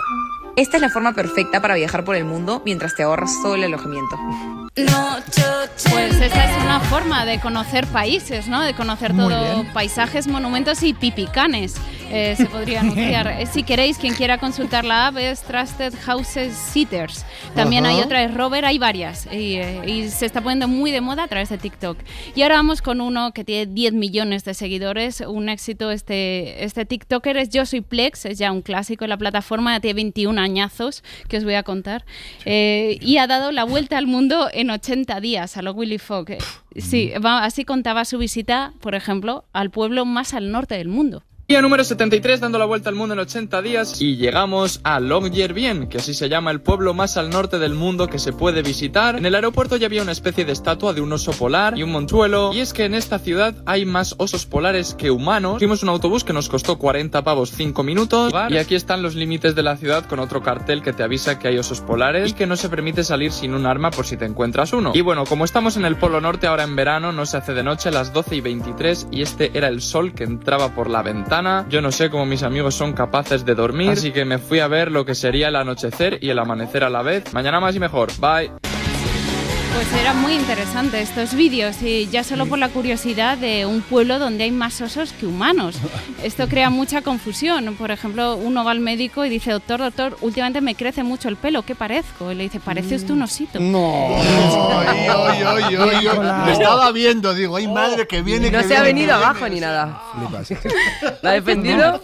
Esta es la forma perfecta para viajar por el mundo mientras te ahorras todo el alojamiento. Pues esta es una forma de conocer países, ¿no? De conocer Muy todo, bien. paisajes, monumentos y pipicanes. eh, se podría anunciar. Eh, si queréis, quien quiera consultar la app es Trusted Houses Sitters. También hay otra, es Rover, hay varias. Y, eh, y se está poniendo muy de moda a través de TikTok. Y ahora vamos con uno que tiene 10 millones de seguidores. Un éxito este, este TikToker es Yo Soy Plex, es ya un clásico en la plataforma, tiene 21 añazos, que os voy a contar. Eh, y ha dado la vuelta al mundo en 80 días a lo Willy Fogg. Eh, Sí, va- así contaba su visita, por ejemplo, al pueblo más al norte del mundo. Día número 73 dando la vuelta al mundo en 80 días y llegamos a Longyearbyen, que así se llama el pueblo más al norte del mundo que se puede visitar. En el aeropuerto ya había una especie de estatua de un oso polar y un montuelo, y es que en esta ciudad hay más osos polares que humanos. Fuimos un autobús que nos costó 40 pavos 5 minutos y aquí están los límites de la ciudad con otro cartel que te avisa que hay osos polares y que no se permite salir sin un arma por si te encuentras uno. Y bueno, como estamos en el Polo Norte ahora en verano, no se hace de noche a las 12 y 23 y este era el sol que entraba por la ventana. Yo no sé cómo mis amigos son capaces de dormir, así que me fui a ver lo que sería el anochecer y el amanecer a la vez. Mañana más y mejor. Bye. Pues era muy interesante estos vídeos y ya solo por la curiosidad de un pueblo donde hay más osos que humanos. Esto crea mucha confusión. Por ejemplo, uno va al médico y dice, doctor, doctor, últimamente me crece mucho el pelo, ¿qué parezco? Y le dice, parece usted un osito. No. Ay, ay, ay, ay, ay. Me estaba viendo, digo, ay madre que viene. No que se ha venido abajo viene. ni nada. Flipas. ¿La ha defendido?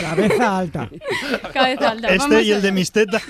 Cabeza alta. Cabeza alta. Este Vamos y el de mis tetas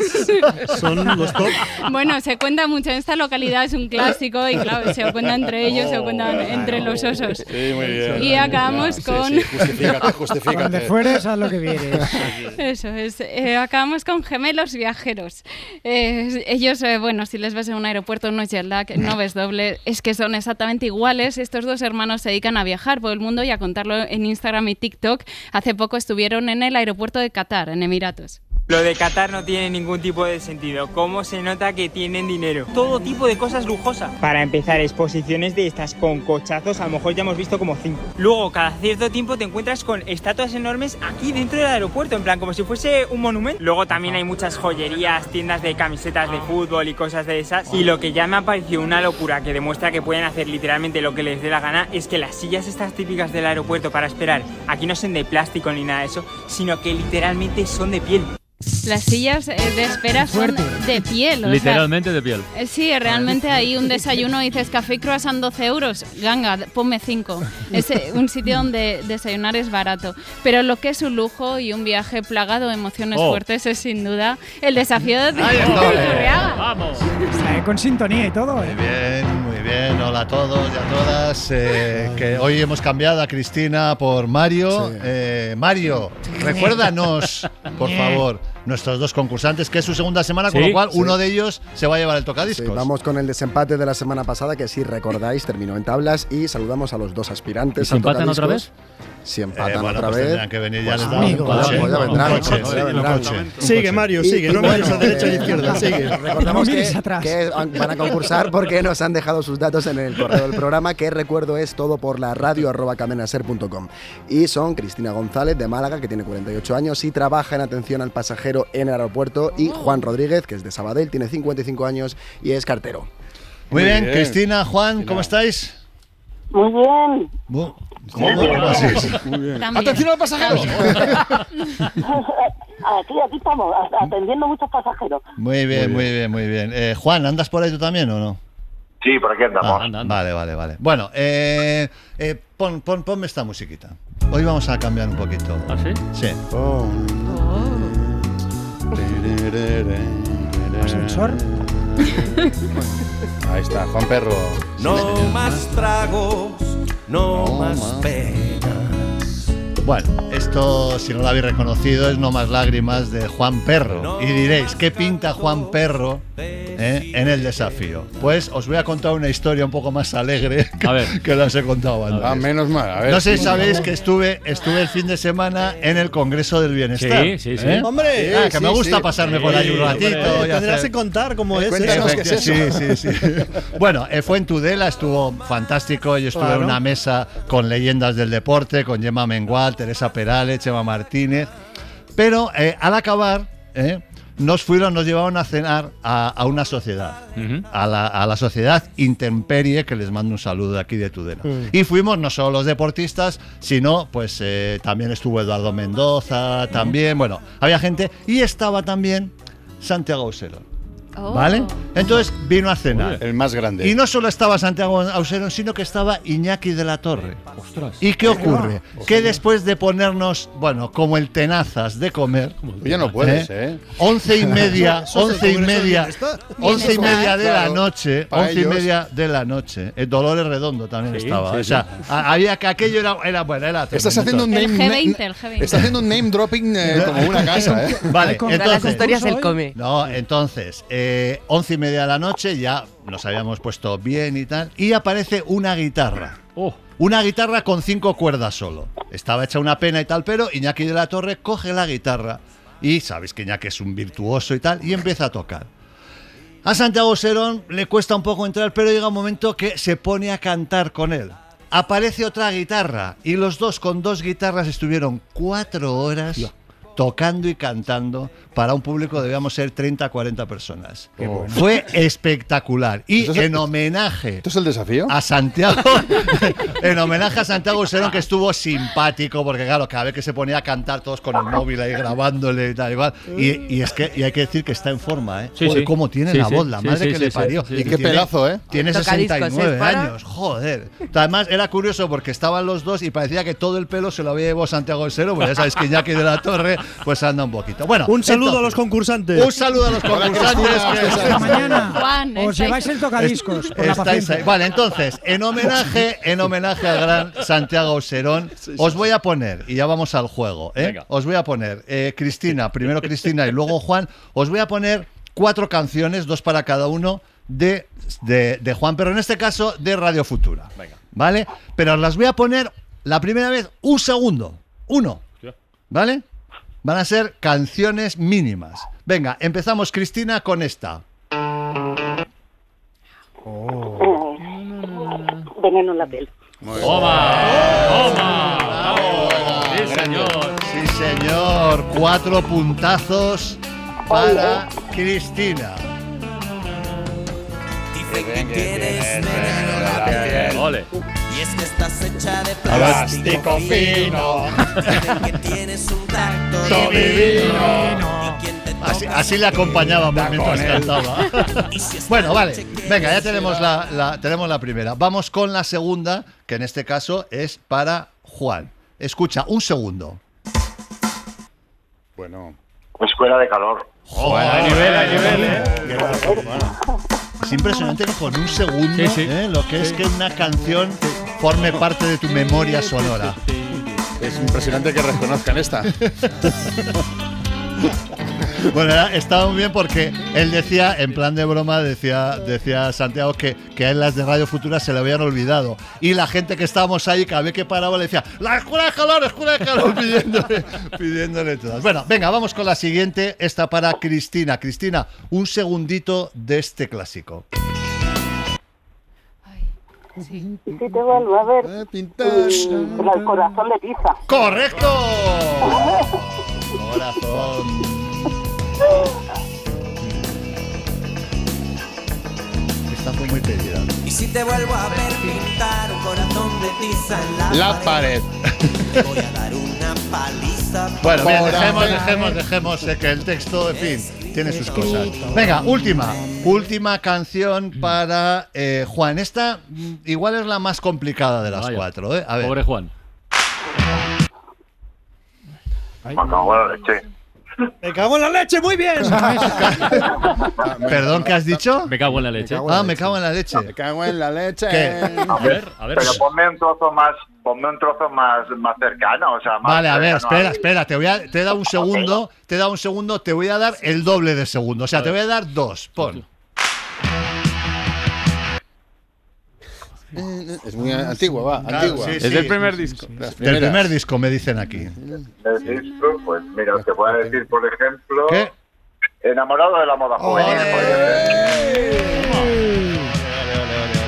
son los top. Bueno, se cuenta mucho en esta localidad, es un clásico y claro, se cuenta entre ellos, se cuentan entre los osos. Sí, muy bien. Y acabamos Sí, con... sí, justifícate, justifícate. Donde fueres, haz lo que vienes. Eso es. Eh, acabamos con gemelos viajeros. Eh, ellos, eh, bueno, si les ves en un aeropuerto no es jet lag, no ves doble, es que son exactamente iguales. Estos dos hermanos se dedican a viajar por el mundo y a contarlo en Instagram y TikTok. Hace poco estuvieron en el aeropuerto de Qatar, en Emiratos. Lo de Qatar no tiene ningún tipo de sentido. ¿Cómo se nota que tienen dinero? Todo tipo de cosas lujosas. Para empezar, exposiciones de estas con cochazos, a lo mejor ya hemos visto como cinco. Luego, cada cierto tiempo te encuentras con estatuas enormes aquí dentro del aeropuerto, en plan como si fuese un monumento. Luego también hay muchas joyerías, tiendas de camisetas de fútbol y cosas de esas. Y lo que ya me ha parecido una locura que demuestra que pueden hacer literalmente lo que les dé la gana es que las sillas estas típicas del aeropuerto para esperar aquí no son de plástico ni nada de eso, sino que literalmente son de piel. Las sillas eh, de espera son de piel. o sea, Literalmente de piel. eh, Sí, realmente hay un desayuno, dices café y croissant 12 euros, ganga, ponme 5. Es eh, un sitio donde desayunar es barato. Pero lo que es un lujo y un viaje plagado de emociones Oh. fuertes es sin duda el desafío de Ahí. Iturriaga. Vamos. Está con sintonía y todo. ¿eh? Muy bien, muy bien. Hola a todos y a todas. eh, que hoy hemos cambiado a Cristina por Mario. Eh, Mario, recuérdanos, por favor, nuestros dos concursantes, que es su segunda semana, con Sí, lo cual sí. uno de ellos se va a llevar el Sí, tocadiscos. vamos con el desempate de la semana pasada, que si recordáis terminó en tablas y saludamos a los dos aspirantes. ¿Y al empatan otra tocadiscos. Si empatan Eh, bueno, otra pues vez. tendrán que venir, ya. Sigue, Mario, sigue, no mires a derecha y izquierda, sigue. Recordamos No que, atrás. que van a concursar porque nos han dejado sus datos en el correo del programa, que recuerdo es todo por la radio arroba cadenaser.com. Y son Cristina González de Málaga, que tiene 48 años y trabaja en atención al pasajero en el aeropuerto, y Juan Rodríguez, que es de Sabadell, tiene 55 años y es cartero. Muy bien, Cristina, Juan, ¿cómo estáis? Muy bien. Bu- ¿Cómo, cómo así? Muy bien. También. ¡Atención al pasajero! aquí, aquí estamos, atendiendo muchos pasajeros. Muy bien, muy bien, muy bien. Eh, Juan, ¿andas por ahí tú también o no? Sí, por aquí andamos. Ah, Vale, vale, vale. Bueno, eh, eh, pon, pon- ponme esta musiquita. Hoy vamos a cambiar un poquito. ¿Ah, sí? Sí. Ascensor. Ahí está, Juan Perro. No más tragos, no, No más más. penas. Bueno, esto, si no lo habéis reconocido, es No Más Lágrimas de Juan Perro. Y diréis, ¿qué pinta Juan Perro eh, en el desafío? Pues os voy a contar una historia un poco más alegre que, que las he contado antes. Ah, menos mal. A ver. No sé si sabéis que estuve, estuve el fin de semana en el Congreso del Bienestar. Sí, sí, sí. ¿eh? Hombre, Ah, que sí, me gusta sí. pasarme por ahí un ratito. hombre, y Tendrás hacer- que contar cómo es Cuéntanos eso. qué es eso. Sí, sí, sí. Bueno, eh, fue en Tudela, estuvo fantástico. Yo estuve Claro. en una mesa con leyendas del deporte, con Gemma Mengual, Teresa Perales, Chema Martínez. Pero eh, al acabar, eh, nos fueron, nos llevaron a cenar a, a una sociedad, a, la, a la sociedad Intemperie, que les mando un saludo de aquí de Tudela. Mm. Y fuimos no solo los deportistas, sino pues eh, también estuvo Eduardo Mendoza, también, bueno, había gente. Y estaba también Santiago Auserón. Oh. ¿Vale? Entonces vino a cenar. El más grande. Y no solo estaba Santiago Auserón, sino que estaba Iñaki de la Torre. ¿Y qué ocurre? Que después de ponernos, bueno, como el tenazas de comer. Ya no puedes, ¿eh? Once y media, el once y del media, once y media de la noche, once y media de la noche. El Dolores Redondo también Sí, estaba. sí, o sea, sí. a- había que aquello era, era bueno, era Estás haciendo un El name, G20, el G20. Estás haciendo un name dropping eh, como una casa, ¿eh? Vale, Para las entonces, historias él come. No, entonces, eh, once y media de la noche, ya nos habíamos puesto bien y tal, y aparece una guitarra. Oh. Una guitarra con cinco cuerdas solo. Estaba hecha una pena y tal, pero Iñaki de la Torre coge la guitarra y sabéis que Iñaki es un virtuoso y tal, y empieza a tocar. A Santiago Serón le cuesta un poco entrar, pero llega un momento que se pone a cantar con él. Aparece otra guitarra y los dos con dos guitarras estuvieron cuatro horas tocando y cantando para un público debíamos ser 30 40 personas. bueno. Fue espectacular y en homenaje ¿Esto es el desafío? a Santiago en homenaje a Santiago Serón que estuvo simpático porque claro cada vez que se ponía a cantar todos con el móvil ahí grabándole y tal igual y, y es que y hay que decir que está en forma ¿eh? Sí, Joder, sí. cómo tiene Sí, la sí. voz la Sí, madre sí, que sí, le parió Sí, y qué pedazo, ¿eh? tiene Tocadiscos, 69 ¿es para? años joder además era curioso porque estaban los dos y parecía que todo el pelo se lo había llevado Santiago Serón porque ya sabéis que Iñaki de la Torre pues anda un poquito bueno Un saludo a los concursantes. un saludo a los concursantes que- Hasta mañana. Juan, Os estáis- lleváis el tocadiscos por la Estáis paciencia. ahí. Vale, entonces, en homenaje, en homenaje al gran Santiago Serón, os voy a poner, y ya vamos al juego, ¿eh? Os voy a poner, eh, Cristina, primero Cristina y luego Juan, os voy a poner cuatro canciones, dos para cada uno, de, de, de Juan, pero en este caso de Radio Futura. Venga. ¿Vale? Pero os las voy a poner la primera vez un segundo. Uno. ¿Vale? Van a ser canciones mínimas. Venga, empezamos, Cristina, con esta. Veneno en la piel. ¡Toma! ¡Toma! ¡Sí, señor! Sí, señor. Cuatro puntazos para Cristina. Dicen que tienes veneno en la piel. ¡Ole! Estás hecha de Plástico plástico fino. fino. Que tienes un tacto divino. Así, así le acompañábamos mientras cantaba. bueno, vale. Venga, ya tenemos la, la- tenemos la primera. Vamos con la segunda, que en este caso es para Juan. Escucha, un segundo. Bueno. Escuela de calor. Joder, hay nivel, hay nivel, ¿eh? Es impresionante que con un segundo Sí, sí. ¿eh? lo que es que una canción forme parte de tu memoria sonora. Es impresionante que reconozcan esta. Bueno, era- estaba muy bien porque él decía, en plan de broma, decía, decía Santiago que, que a él las de Radio Futura se le habían olvidado. Y la gente que estábamos ahí, cada vez que paraba, le decía, la escuela de calor, escuela de calor, pidiéndole, pidiéndole todas. Bueno, venga, vamos con la siguiente, esta para Cristina. Cristina, un segundito de este clásico. Y si te vuelvo a ver, Eh, el corazón de tiza. ¡Correcto! Corazón. Esta fue muy pedida. Y si te vuelvo a ver pintar un corazón de tiza en la, La pared. te voy a dar una paliza. Bueno, bien, dejemos, dejemos, dejemos eh, que el texto, en fin, tiene sus cosas. Venga, última, última canción para eh, Juan. Esta mm, igual es la más complicada de las Vaya. cuatro, ¿eh? A ver. Pobre Juan. Me la leche. Me cago en la leche, muy bien. Perdón, ¿qué has dicho? Me cago en la leche. Ah, me cago en la leche. Me cago en la leche. ¿Qué? A ver, a ver. Pero ponme un trozo más, ponme un trozo más, más cercano, o sea, más Vale, a ver, espera, espera, te voy a, te he dado un segundo, te he dado un segundo, te voy a dar el doble de segundo, o sea, te voy a dar dos, pon. Es muy antigua, va, Claro, antigua. sí, Es sí. del primer disco. Del primer disco me dicen aquí. El disco, pues mira, te voy a decir, por ejemplo, ¿Qué? Enamorado de la moda juvenil.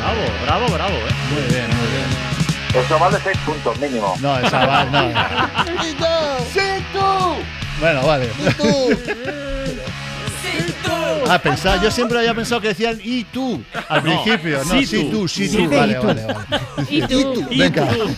Bravo, bravo, bravo, eh. Muy bien, muy bien. Eso vale seis puntos mínimo. No, esa va, no. Bueno, vale. Ah, pensaba, yo siempre había pensado que decían y tú al No, principio, no, sí sí tú. tú, sí Sí tú, tú. vale, Y tú. vale, vale. Y tú. Y Venga. tú.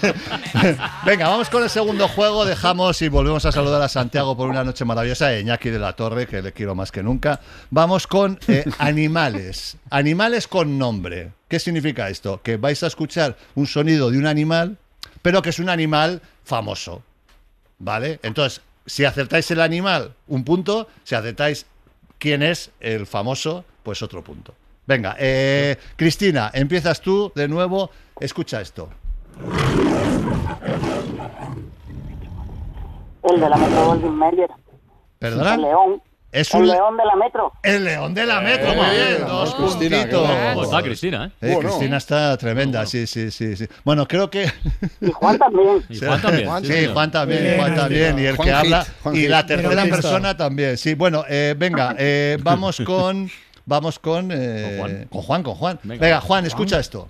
Venga, vamos con el segundo juego, dejamos y volvemos a saludar a Santiago por una noche maravillosa, y Iñaki de la Torre, que le quiero más que nunca. Vamos con eh, animales, animales con nombre. ¿Qué significa esto? Que vais a escuchar un sonido de un animal, pero que es un animal famoso. ¿Vale? Entonces, si acertáis el animal, un punto. Si acertáis quién es el famoso, pues otro punto. Venga, eh, Cristina, empiezas tú de nuevo. Escucha esto. El de la Metro Goldwyn Mayer. ¿Perdona? El león. Es el un- león de la Metro. El león de la metro, muy bien, dos Cristina, puntitos. qué bueno. ¿Cómo está Cristina, eh? Eh, Bueno. Cristina está tremenda, sí, sí, sí, sí. Bueno, creo que. Y Juan también. Y Juan también. Sí. Juan también, Bien, Juan bien. también. Y el Juan que Hit, habla. Juan Y Hit. la tercera persona también. Sí, bueno, eh, venga, eh, vamos con. Vamos con. eh, Con Juan. con Juan, con Juan. Venga. Venga, Juan, escucha esto.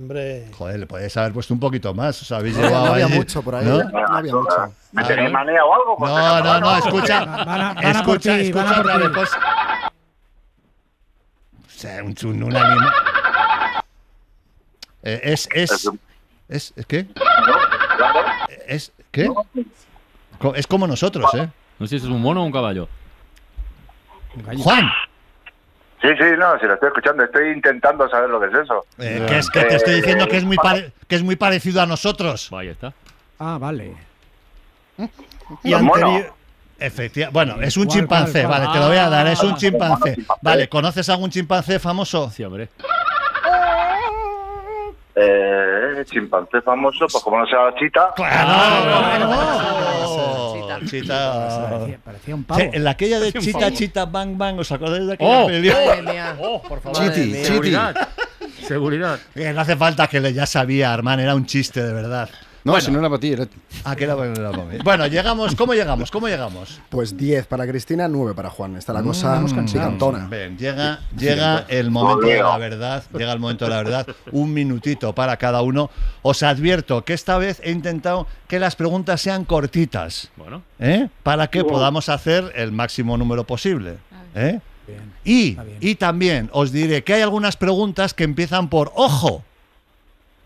Hombre. Joder, le podéis haber puesto un poquito más. Os habéis No, llevado no había allí, mucho por ahí, ¿no? ¿eh? No había mucho. ¿Me tenéis manía o algo? No, no, no, escucha. Van a- van a por escucha, ti, escucha otra vez. O sea, un, un, un animal. Eh, es, es, es, ¿es qué? Es, ¿qué? Es como nosotros, ¿eh? No sé si es un mono o un caballo. Juan, Sí, sí, no, si lo estoy escuchando, estoy intentando saber lo que es eso. eh, que es que te estoy diciendo que es muy pare- que es muy parecido a nosotros. Vaya está. Ah, vale. Y anterior. Efectivamente. Bueno, es un ¿Cuál, chimpancé, cuál, cuál? vale, te lo voy a dar, es un Ah. chimpancé. Vale, ¿conoces algún chimpancé famoso? Sí, hombre. Eh, chimpancé famoso, pues como no sea chita. ¡Claro! Chita. Parecía, parecía un pavo. Sí, en la aquella de un Chita. Chita, Bang, Bang, ¿os acordáis de aquella ¡Oh! Madre mía. Oh, por favor. Chiti, chiti. Seguridad. Seguridad. Que no hace falta que le ya sabía, Armán, era un chiste de verdad. No, Bueno. si no era para ti, era... Ah, que era para mí. Bueno, llegamos, ¿cómo llegamos? ¿Cómo llegamos? Pues 10 para Cristina, 9 para Juan. Está la cosa picantona. Bien, llega, llega el momento de la verdad, llega el momento de la verdad, un minutito para cada uno. Os advierto que esta vez he intentado que las preguntas sean cortitas, Bueno. ¿eh? para que podamos hacer el máximo número posible. ¿eh? Y, y también os diré que hay algunas preguntas que empiezan por ojo.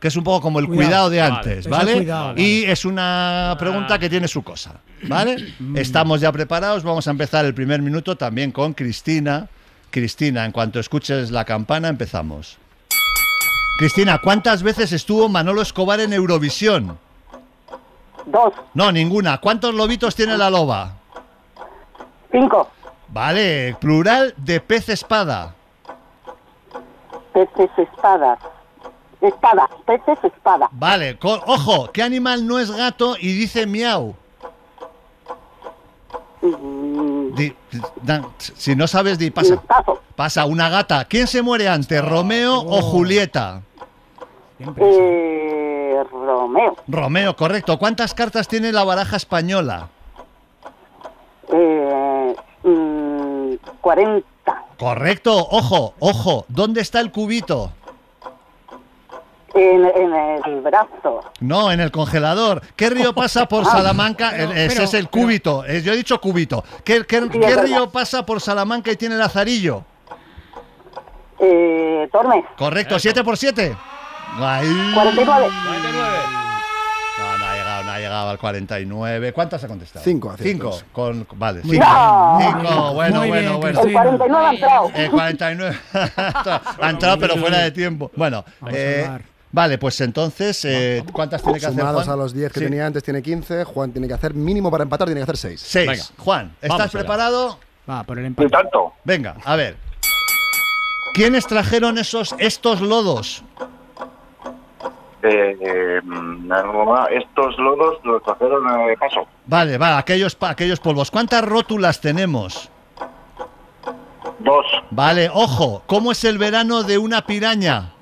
Que es un poco como el Cuidado. cuidado, de antes, ¿vale? Y es una pregunta que tiene su cosa, ¿vale? Estamos ya preparados, vamos a empezar el primer minuto también con Cristina. Cristina, en cuanto escuches la campana, empezamos. Cristina, ¿cuántas veces estuvo Manolo Escobar en Eurovisión? Dos. No, ninguna. ¿Cuántos lobitos tiene la loba? Cinco. Vale, plural de pez espada. Peces espadas. Espada. Peces espada. Vale, ojo, ¿qué animal no es gato y dice miau? Di- da- si no sabes, di pasa. Pasa, una gata. ¿Quién se muere antes, Romeo o Julieta? Eh, Romeo. Romeo, correcto. ¿Cuántas cartas tiene la baraja española? Eh, mm, 40. Correcto, ojo, ojo. ¿Dónde está el cubito? En, en el brazo. No, en el congelador. ¿Qué río pasa por Ah. Salamanca? Pero- Eh, Ese pero- es el cúbito. Yo he dicho cúbito. ¿Qué, qué- Sí, qué río pasa por Salamanca y tiene lazarillo? Eh, Tormes. Correcto, 7 por 7. Ahí. 49. No, no ha llegado, no ha llegado al 49. ¿Cuántas ha contestado? Cinco Cinco. aciertos. Con, vale, Muy cinco. bien. Cinco, Muy bueno, bien, bueno, bueno. El 49 ha entrado. El 49. ha entrado, pero fuera de tiempo. Bueno, Vamos a eh, hablar. Vale, pues entonces, eh, ¿cuántas tiene que hacer Sumados Juan? a los 10 que Sí. tenía antes, tiene 15. Juan tiene que hacer mínimo para empatar, tiene que hacer 6. 6. Juan, ¿estás vamos allá. preparado? Va, por el empate. tanto. Venga, a ver. ¿Quiénes trajeron esos, estos lodos? Eh, eh, mm, estos lodos los trajeron de paso. Vale, va, aquellos, pa- aquellos polvos. ¿Cuántas rótulas tenemos? Dos. Vale, ojo, ¿cómo es el verano de una piraña?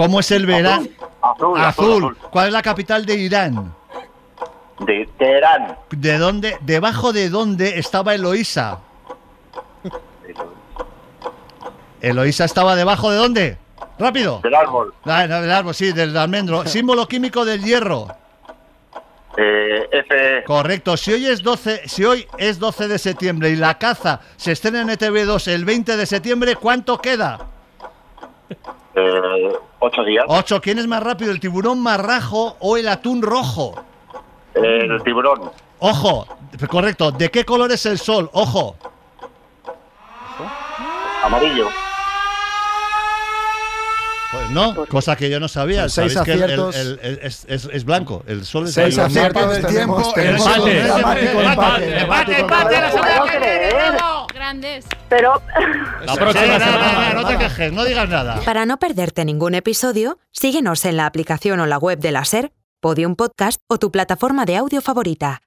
¿Cómo es el verano? Azul, azul, azul. ¿Cuál es la capital de Irán? De Teherán. ¿De dónde? ¿Debajo de dónde estaba Eloísa? Eloísa estaba debajo de dónde? Rápido. Del árbol. Ah, no, del árbol, sí, del almendro. Símbolo químico del hierro. Eh, F. Correcto. Si hoy es 12, si hoy es 12 de septiembre y la caza se estrena en ETV2 el 20 de septiembre, ¿cuánto queda? Eh, ocho días. 8. ¿Quién es más rápido, el tiburón marrajo o el atún rojo? El tiburón. Ojo, correcto. ¿De qué color es el sol? Ojo. Amarillo. Pues no, cosa que yo no sabía. Seis Sabéis que el- el- aciertos. el- el- es, es- es blanco. El sol es Seis blanco. aciertos El tenemos, tenemos empate. empate, empate, Grandes. Pero. La próxima semana. No te quejes, no digas nada. Para no perderte ningún episodio, síguenos en la aplicación o la web de la SER, Podium Podcast o tu plataforma de audio favorita.